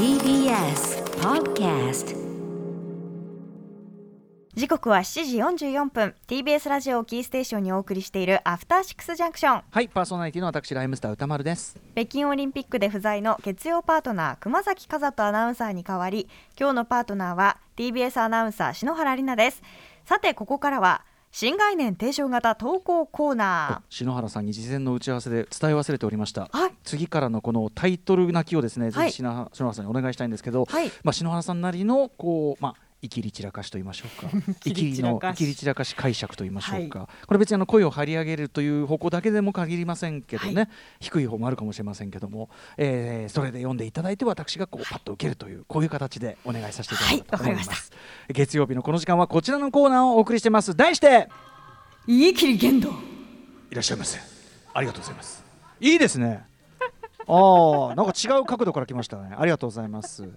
TBS Podcast 時刻は7時44分。TBS ラジオをキーステーションにお送りしているアフターシックスジャンクションはいパーソナリティの私ライムスター歌丸です。北京オリンピックで不在の月曜パートナー熊崎和人アナウンサーに代わり今日のパートナーは TBS アナウンサー篠原里奈です。さてここからは新概念提唱型投稿コーナ篠原さんに事前の打ち合わせで伝え忘れておりました、はい。次からのこのタイトル泣きをですね、はい。ぜひ篠原篠原さんにお願いしたいんですけど、はい。まあ、篠原さんなりのこうまあいきり散らかしと言いましょうか。いきりのいきり散らかし解釈と言いましょうか、これ別にあの声を張り上げるという方向だけでも限りませんけどね、は低い方もあるかもしれませんけども、えーそれで読んでいただいて私がこうパッと受けるというこういう形でお願いさせていただきたいと思います,、はい月曜日のこの時間はこちらのコーナーをお送りしてます。題してー言い切り言動いらっしゃいませ。ありがとうございます。いいですね。ああ、なんか違う角度から来ましたね。ありがとうございます。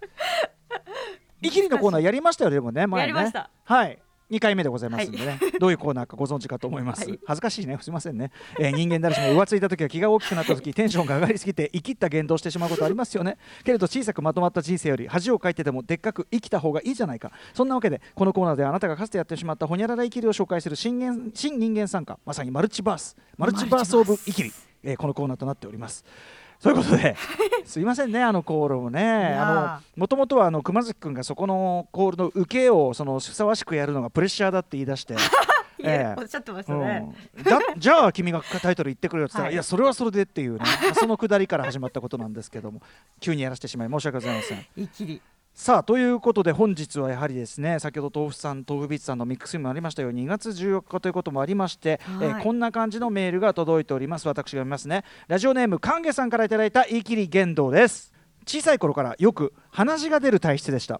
イキリのコーナーやりましたよでもね前ね。はい。2回目でございますんでね、どういうコーナーかご存知かと思います、はい。恥ずかしいね。すみませんね、えー人間誰しも浮ついた時は気が大きくなった時 テンションが上がりすぎて生きった言動してしまうことありますよね。けれど小さくまとまった人生より恥をかいてでもでっかく生きた方がいいじゃないか。そんなわけでこのコーナーではあなたがかつてやってしまったほにゃらら生きりを紹介する新元新人間参加。まさにマルチバース。マルチバースオブ生きり、えーこのコーナーとなっておりますそういうことで。すいませんねあのコールもねもともとはあの熊崎君がそこのコールの受けをそのふさわしくやるのがプレッシャーだって言い出して。ええ。おっしゃってましたね、うん、だじゃあ君がタイトル言ってくれよって言ったら、はい。い、やそれはそれでっていうね。そのくだりから始まったことなんですけども急にやらせてしまい申し訳ございません。言 い切りさあということで本日はやはりですね先ほど豆腐さん豆腐ビーツさんのミックスにもありましたように2月14日ということもありまして、はい。えーこんな感じのメールが届いております。私が読みますね。ラジオネームかんげさんからいただいた言い切り言動です。小さい頃からよく鼻血が出る体質でした。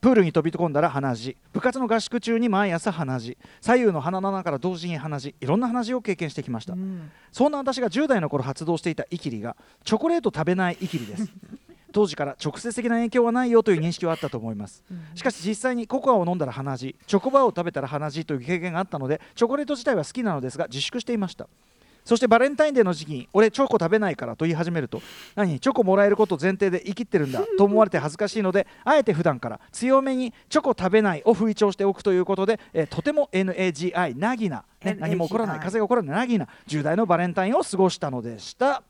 プールに飛び込んだら鼻血。部活の合宿中に毎朝鼻血。左右の鼻の穴から同時に鼻血。いろんな鼻血を経験してきました、うん。そんな私が10代の頃発動していたイキリがチョコレート食べないイキリです当時から直接的な影響はないよという認識はあったと思います。しかし実際にココアを飲んだら鼻血チョコバーを食べたら鼻血という経験があったのでチョコレート自体は好きなのですが自粛していました。そしてバレンタインデーの時期に俺チョコ食べないからと言い始めると何チョコもらえること前提で生きってるんだ と思われて恥ずかしいのであえて普段から強めにチョコ食べないを吹聴しておくということで、えーとても NAGI なぎな、何も起こらない風が起こらないなぎな10代のバレンタインを過ごしたのでした。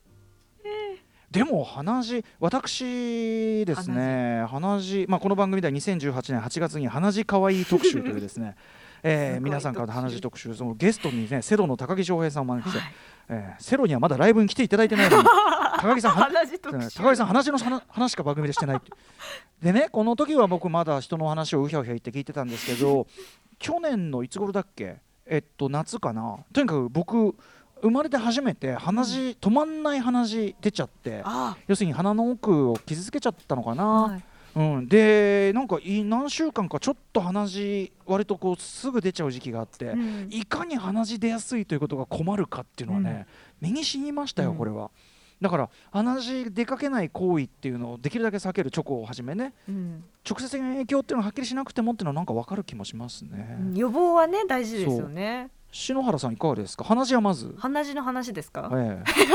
でも鼻血私ですね鼻血まあこの番組では2018年8月に鼻血かわいい特集というですね えー皆さんからの鼻血特集そのゲストにねセロの高木翔平さんを招きして、はい。えーセロにはまだライブに来ていただいてないのに 高木さんは鼻血特集。高木さん話の話話しか番組でしてないでねこの時は僕まだ人の話をうひゃうひゃ言って聞いてたんですけど去年のいつ頃だっけ？えっと夏かな。とにかく僕生まれて初めて鼻血止まんない鼻血出ちゃってあ要するに鼻の奥を傷つけちゃったのかな、はい。うん、でなんかい何週間かちょっと鼻血割とこうすぐ出ちゃう時期があって、うん。いかに鼻血出やすいということが困るかっていうのはね、身に染みましたようん。これは。だから鼻血出かけない行為っていうのをできるだけ避けるチョコをはじめねうん。直接的な影響っていうのははっきりしなくてもっていうのはなんか分かる気もしますね。予防はね大事ですよね篠原さんいかがですか？鼻血はまず、鼻血の話ですか、ええ、鼻血の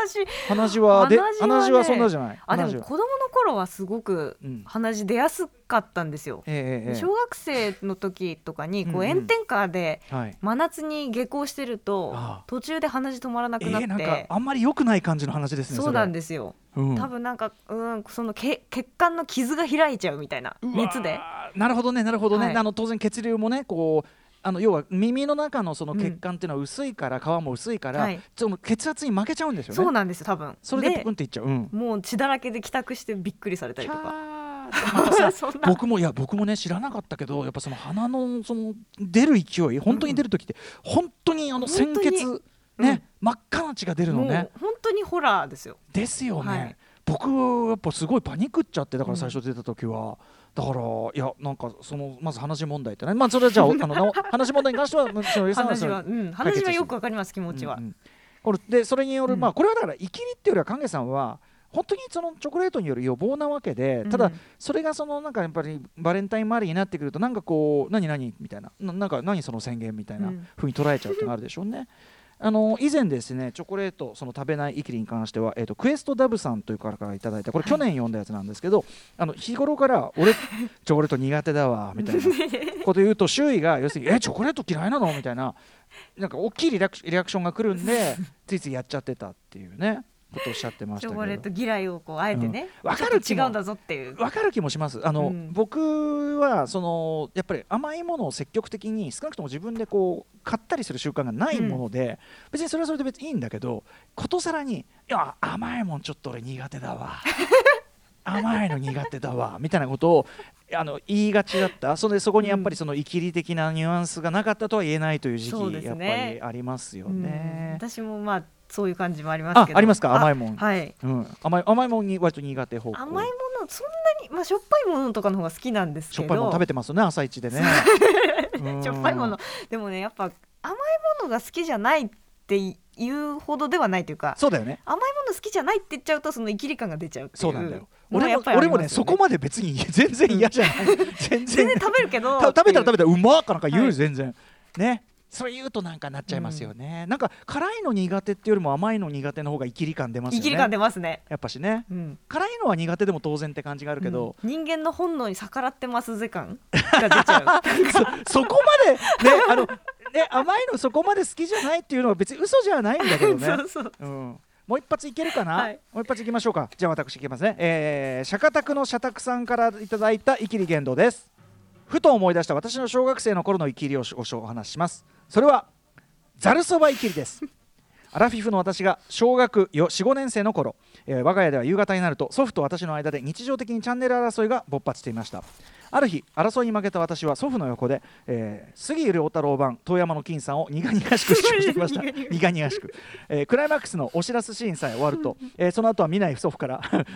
話。鼻血はで鼻血はそんなじゃない。あでも子供の頃はすごくうん。鼻血出やすかったんですよ、ええええ小学生の時とかにこう炎天下ではい。真夏に下校してると途中で鼻血止まらなくなって、ええなんかあんまり良くない感じの話ですねそうなんでですよ、す、うん。多分なんかうんそのけ血管の傷が開いちゃうみたいな熱で。なるほどねなるほどね、はい。あの当然血流もねこうあの要は耳の中のその血管っていうのは薄いから、皮も薄いから、はい。その血圧に負けちゃうんですよね。そうなんですよ多分。それでポクンっていっちゃう、うん、もう血だらけで帰宅してびっくりされたりとか。キャーまたさ そんな。僕もいや僕もね知らなかったけどやっぱその鼻のその出る勢い本当に出る時って、本当にあの鮮血ね、真っ赤な血が出るのもねう本当にホラーですよ。ですよね、はい。僕やっぱすごいパニックっちゃってだから最初出た時は、だからいやなんかそのまず話問題ってね。まあそれはじゃあ あのな話問題に関しては むしろさん話は、うん、話はよくわかります気持ちは、うんうん。これでそれによる、うん。まあこれはだから生きりっていうよりは影さんは本当にそのチョコレートによる予防なわけでただうんそれがそのなんかやっぱりバレンタイン周りになってくるとなんかこう何何みたいな。ななんか何その宣言みたいなうん。ふうに捉えちゃうってのがあるでしょうね。あの以前ですねチョコレートその食べないイキリに関しては、えーと、クエストダブさんという方からいただいたこれ去年読んだやつなんですけど、はい、あの日頃から 俺チョコレート苦手だわみたいなこと言うと周囲が要するにえチョコレート嫌いなの？みたいななんか大きいリアクションが来るんで ついついやっちゃってたっていうね。ことおっしゃってましたチョコレート嫌いをこうあえてね、うん、分かる違うんだぞっていう。分かる気もします。あの、うん、僕はそのやっぱり甘いものを積極的に少なくとも自分でこう買ったりする習慣がないもので、うん、別にそれはそれで別にいいんだけどことさらにいや甘いもんちょっと俺苦手だわ。甘いの苦手だわ。みたいなことをあの言いがちだった。それでそこにやっぱりそのいきり的なニュアンスがなかったとは言えないという時期、ね、やっぱりありますよね。私もまあそういう感じもありますけど。ありますか？甘いもん。はい、うん、甘い甘いもんに割と苦手方向。甘いものそんなにまあしょっぱいものとかの方が好きなんですけど。しょっぱいもの食べてますね朝一でね。しょっぱいものでもねやっぱ甘いものが好きじゃないって言うほどではないというかそうだよね。甘いもの好きじゃないって言っちゃうとそのイキリ感が出ちゃうそうなんだよ。俺も俺もねそこまで別に全然嫌じゃない、全然。食べるけど。食べたら食べたらう。まっかなんか言う、はい、全然。ねそれ言うとなんかなっちゃいますよね、うん、なんか辛いの苦手っていうよりも甘いの苦手の方がイキリ感出ますよね。イキリ感出ますね。やっぱしね、うん、辛いのは苦手でも当然って感じがあるけど、うん、人間の本能に逆らってますぜ感が出ちゃう。そこまでねあのね甘いのそこまで好きじゃないっていうのは別に嘘じゃないんだけどね。そうそう、うん。もう一発いけるかな、はい、もう一発いきましょうか。じゃあ私いきますね、えー、釈迦宅の社宅さんからいただいたイキリ言動です。ふと思い出した私の小学生の頃のイキリをお話ししますそれはざるそばいきりです。アラフィフの私が小学45年生の頃、えー、我が家では夕方になると祖父と私の間で日常的にチャンネル争いが勃発していました。ある日争いに負けた私は祖父の横で、えー、杉良太郎版遠山の金さんを苦々しく視聴してきました。苦々しく、えー、クライマックスのお知らせシーンさえ終わると、えー、その後は見ない祖父から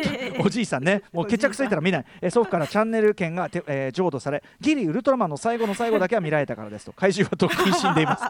おじいさんねもう決着ついたら見ない、えー、祖父からチャンネル権がて、えー、譲渡されギリウルトラマンの最後の最後だけは見られたからですと怪獣はとっくに死んでいます。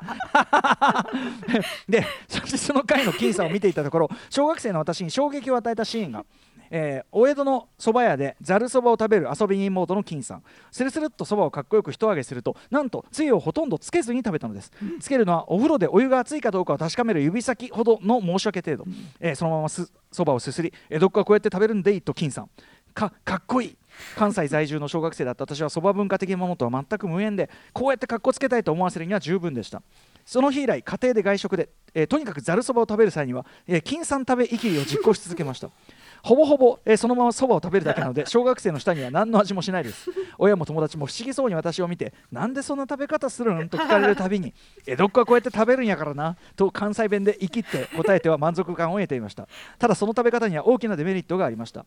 でそしてその回の金さんを見ていたところ小学生の私に衝撃を与えたシーンがえー、お江戸の蕎麦屋でざるそばを食べる遊び人妹の金さん。スルスルっとそばをかっこよく一揚げするとなんとつゆをほとんどつけずに食べたのです。つけるのはお風呂でお湯が熱いかどうかを確かめる指先ほどの申し訳程度、えー、そのまますそばをすすり江戸っ子はこうやって食べるんでいいと金さん。かかっこいい。関西在住の小学生だった私はそば文化的なものとは全く無縁でこうやってかっこつけたいと思わせるには十分でした。その日以来家庭で外食で、えー、とにかくざるそばを食べる際には、えー、金さん食べいきりを実行し続けましたほぼほぼ、えー、そのままそばを食べるだけなので 小学生の舌には何の味もしないです。親も友達も不思議そうに私を見てなんでそんな食べ方するのと聞かれるたびに 江戸っ子はこうやって食べるんやからなと関西弁で生きって答えては満足感を得ていました。ただその食べ方には大きなデメリットがありました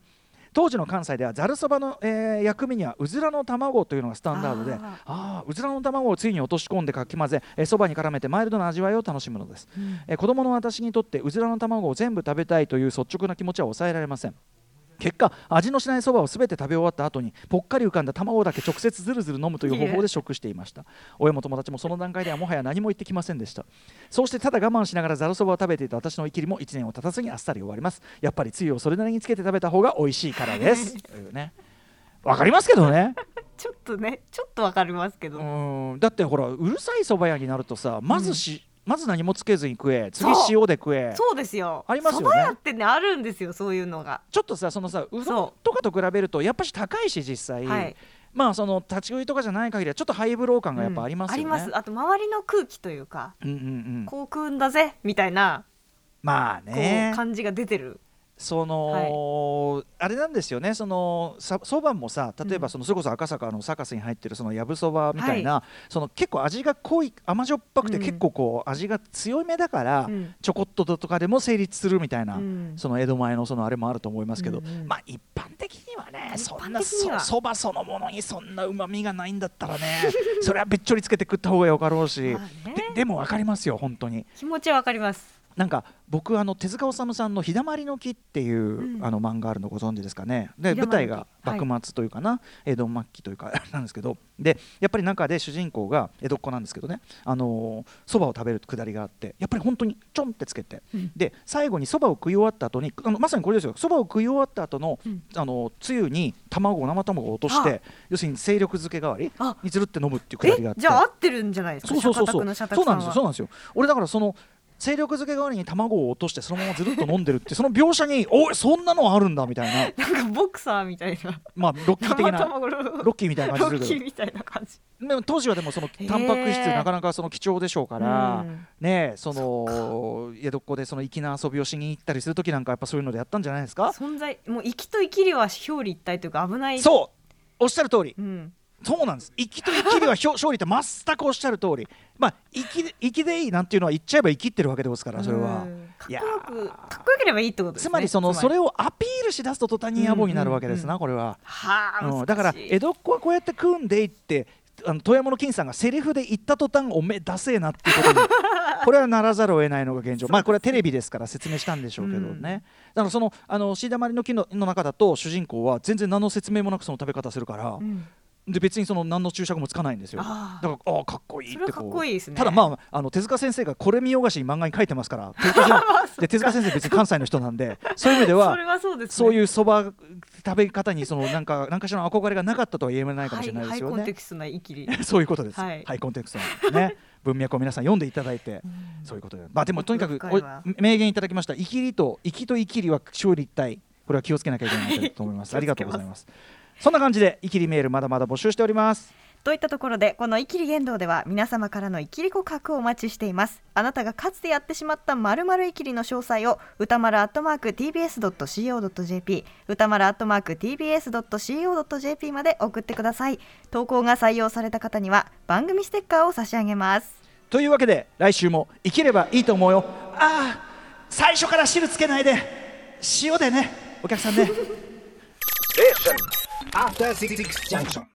当時の関西ではざるそばの、えー、薬味にはうずらの卵というのがスタンダードであうずらの卵をついに落とし込んでかき混ぜそば、えー、に絡めてマイルドな味わいを楽しむのです、うん、えー、子供の私にとってうずらの卵を全部食べたいという率直な気持ちは抑えられません結果味のしないそばを全て食べ終わった後にぽっかり浮かんだ卵だけ直接ずるずる飲むという方法で食していました。親も友達もその段階ではもはや何も言ってきませんでした。そうしてただ我慢しながらざるそばを食べていた私の生きりも1年を経たずにあっさり終わります。やっぱりつゆをそれなりにつけて食べた方が美味しいからです。と いうね。わかりますけどね。ちょっとねちょっとわかりますけど。うん。だってほらうるさいそば屋になるとさまずし、まず何もつけずに食え次塩で食え。そうですよ。ありますよね。蕎麦屋ってねあるんですよそういうのが。ちょっとさそのさう。どんとかと比べるとやっぱし高いし実際、はい、まあその立ち食いとかじゃない限りはちょっとハイブロー感がやっぱありますよね、うん、あります。あと周りの空気というか、うんうんうん、こう食うんだぜみたいな。まあね。感じが出てるその、はい、あれなんですよね。そのそばもさ例えばそのそれこそ赤坂のサカスに入ってるそのやぶそばみたいな、はい、その結構味が濃い甘じょっぱくて結構こう味が強めだから、うん、ちょこっととかでも成立するみたいな、うん、その江戸前のそのあれもあると思いますけど、うんうん、まあ一般的にはねそんなそばそのものにそんなうまみがないんだったらね それはべっちょりつけて食った方がよかろうし、まあね、ででも分かりますよ本当に。気持ちは分かりますなんか僕あの手塚治虫さんの「日だまりの木」っていう、うん。あの漫画あるのご存知ですかね。で舞台が幕末というかな、江戸末期というか なんですけど。でやっぱり中で主人公が江戸っ子なんですけどね。あのそばを食べるくだりがあってやっぱり本当にちょんってつけて、うん。で最後にそばを食い終わった後にあのまさにこれですよ。そばを食い終わった後の、うん。あのつゆに卵生卵を落として要するに精力漬け代わりあ。にずるって飲むっていうくだりがあって。え？じゃあ合ってるんじゃないですか？そうそうそうそう。そうなんですよ。そううなんですよ。俺だからその精力漬け代わりに卵を落としてそのままずるっと飲んでるってその描写においそんなのあるんだみたいな。なんかボクサーみたいな。まあロッキー的なロッキーみたいな感じするけロッキーみたいな感じ。どでも当時はでもそのタンパク質なかなかその貴重でしょうから、うん。ねえその江戸っ子でその粋な遊びをしに行ったりする時なんかやっぱそういうのでやったんじゃないですか？存在もう生きと生きりは表裏一体というか危ない。そう。おっしゃる通り。うんそうなんです。生きと生きりは 勝利って全くおっしゃる通り。まあ生きで生きでいいなんていうのは言っちゃえば生きってるわけですからそれは。うんかっいやこよくかっこよければいいってことですね。つまりそのそれをアピールしだすと途端に野暮になるわけですな、うんこれは、はあ、うん、難しい。だから江戸っ子はこうやって組んでいってあの遠山の金さんがセリフで言った途端おめえダセえなっていうことに これはならざるを得ないのが現状。まあこれはテレビですから説明したんでしょうけどね、だからそのあのシーダマリの木のの中だと主人公は全然何の説明もなくその食べ方するから、うんで別にその何の注釈もつかないんですよあだからああかっこいいってこうそれはかっこいいですねただまああの手塚先生がこれ見よがしに漫画に書いてますから で手塚先生別に関西の人なんで そういう意味ではそれはそうですねそういうそば食べ方にそのなんか何かしらの憧れがなかったとは言えないかもしれないですよねハイハイコンテ。クストなイキリ そういうことです。はいハイコンテクストのね文脈を皆さん読んでいただいて、そういうことで。まあでもとにかく名言いただきました。生きりと生きと生きりは勝利一体。これは気をつけなきゃいけないと思います。ありがとうございます。そんな感じで生きりメールまだまだ募集しております。といったところでこの「イキリ言動」では皆様からのイキリ告白をお待ちしていますあなたがかつてやってしまったまるまるイキリの詳細を歌丸アットマーク tbs.co.jp 歌丸アットマーク tbs.co.jp まで送ってください投稿が採用された方には番組ステッカーを差し上げますというわけで来週も生きればいいと思うよ。ああ最初から汁つけないで塩でねお客さんね。After Six Junction.